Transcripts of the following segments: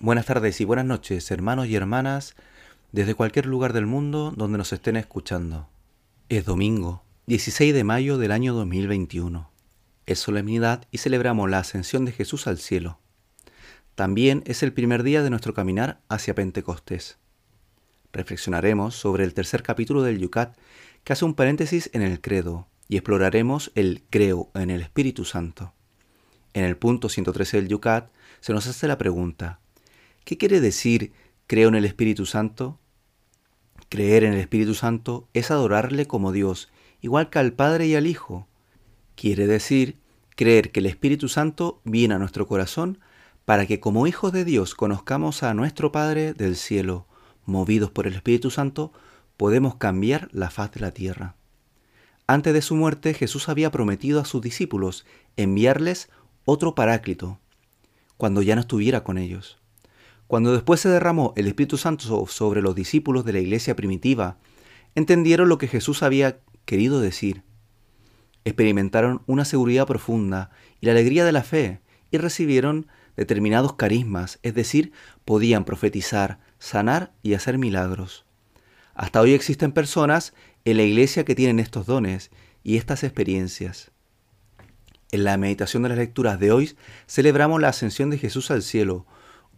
buenas tardes y buenas noches, hermanos y hermanas, desde cualquier lugar del mundo donde nos estén escuchando. Es domingo, 16 de mayo del año 2021. Es solemnidad y celebramos la ascensión de Jesús al cielo. También es el primer día de nuestro caminar hacia Pentecostés. Reflexionaremos sobre el tercer capítulo del Yucat, que hace un paréntesis en el credo, y exploraremos el creo en el Espíritu Santo. En el punto 113 del Yucat se nos hace la pregunta, ¿qué quiere decir creo en el Espíritu Santo? Creer en el Espíritu Santo es adorarle como Dios, igual que al Padre y al Hijo. Quiere decir creer que el Espíritu Santo viene a nuestro corazón para que como hijos de Dios conozcamos a nuestro Padre del cielo, movidos por el Espíritu Santo, podemos cambiar la faz de la tierra. Antes de su muerte Jesús había prometido a sus discípulos enviarles otro paráclito, cuando ya no estuviera con ellos. Cuando después se derramó el Espíritu Santo sobre los discípulos de la iglesia primitiva, entendieron lo que Jesús había querido decir. Experimentaron una seguridad profunda y la alegría de la fe y recibieron determinados carismas, es decir, podían profetizar, sanar y hacer milagros. Hasta hoy existen personas en la iglesia que tienen estos dones y estas experiencias. En la meditación de las lecturas de hoy celebramos la ascensión de Jesús al cielo,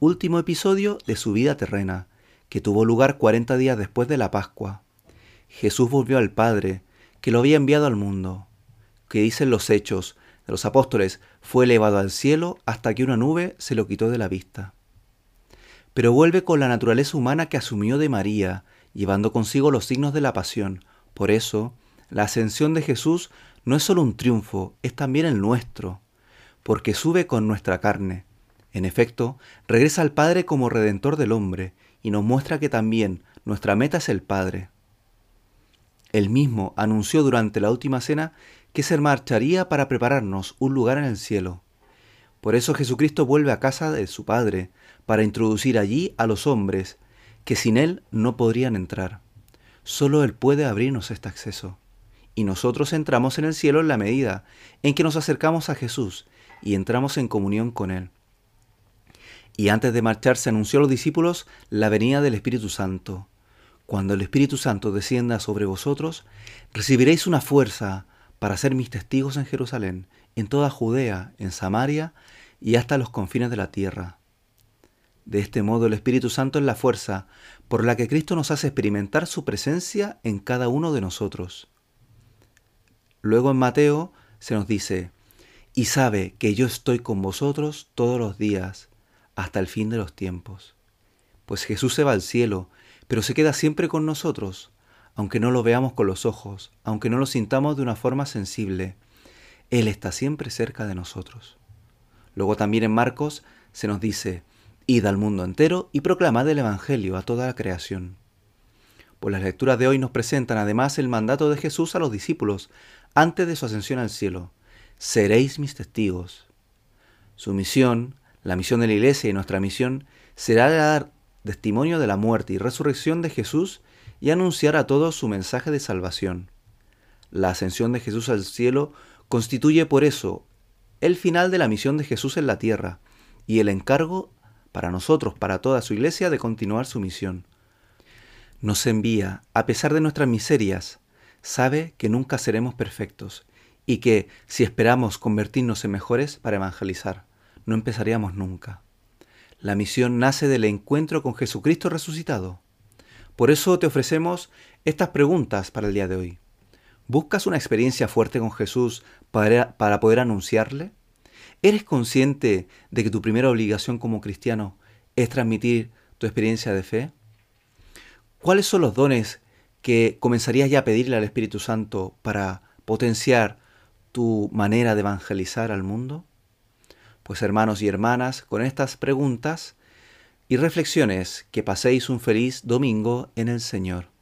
último episodio de su vida terrena, que tuvo lugar 40 días después de la Pascua. Jesús volvió al Padre, que lo había enviado al mundo, que dicen los hechos de los apóstoles, fue elevado al cielo hasta que una nube se lo quitó de la vista. Pero vuelve con la naturaleza humana que asumió de María, llevando consigo los signos de la pasión. Por eso, la ascensión de Jesús no es solo un triunfo, es también el nuestro, porque sube con nuestra carne. En efecto, regresa al Padre como redentor del hombre y nos muestra que también nuestra meta es el Padre. Él mismo anunció durante la última cena que se marcharía para prepararnos un lugar en el cielo. Por eso Jesucristo vuelve a casa de su Padre, para introducir allí a los hombres que sin Él no podrían entrar. Solo Él puede abrirnos este acceso y nosotros entramos en el cielo en la medida en que nos acercamos a Jesús y entramos en comunión con Él. Y antes de marcharse anunció a los discípulos la venida del Espíritu Santo. Cuando el Espíritu Santo descienda sobre vosotros, recibiréis una fuerza para ser mis testigos en Jerusalén, en toda Judea, en Samaria y hasta los confines de la tierra. De este modo el Espíritu Santo es la fuerza por la que Cristo nos hace experimentar su presencia en cada uno de nosotros. Luego en Mateo se nos dice, y sabe que yo estoy con vosotros todos los días hasta el fin de los tiempos. Pues Jesús se va al cielo, pero se queda siempre con nosotros, aunque no lo veamos con los ojos, aunque no lo sintamos de una forma sensible. Él está siempre cerca de nosotros. Luego también en Marcos se nos dice, id al mundo entero y proclamad el Evangelio a toda la creación. Pues las lecturas de hoy nos presentan además el mandato de Jesús a los discípulos antes de su ascensión al cielo. Seréis mis testigos. Su misión, la misión de la Iglesia y nuestra misión, será dar testimonio de la muerte y resurrección de Jesús y anunciar a todos su mensaje de salvación. La ascensión de Jesús al cielo constituye por eso el final de la misión de Jesús en la tierra y el encargo para nosotros, para toda su iglesia, de continuar su misión nos envía, a pesar de nuestras miserias, sabe que nunca seremos perfectos y que si esperamos convertirnos en mejores para evangelizar, no empezaríamos nunca. La misión nace del encuentro con Jesucristo resucitado. Por eso te ofrecemos estas preguntas para el día de hoy. ¿Buscas una experiencia fuerte con Jesús para, para poder anunciarle? ¿Eres consciente de que tu primera obligación como cristiano es transmitir tu experiencia de fe? ¿Cuáles son los dones que comenzarías ya a pedirle al Espíritu Santo para potenciar tu manera de evangelizar al mundo? Pues hermanos y hermanas, con estas preguntas y reflexiones, que paséis un feliz domingo en el Señor.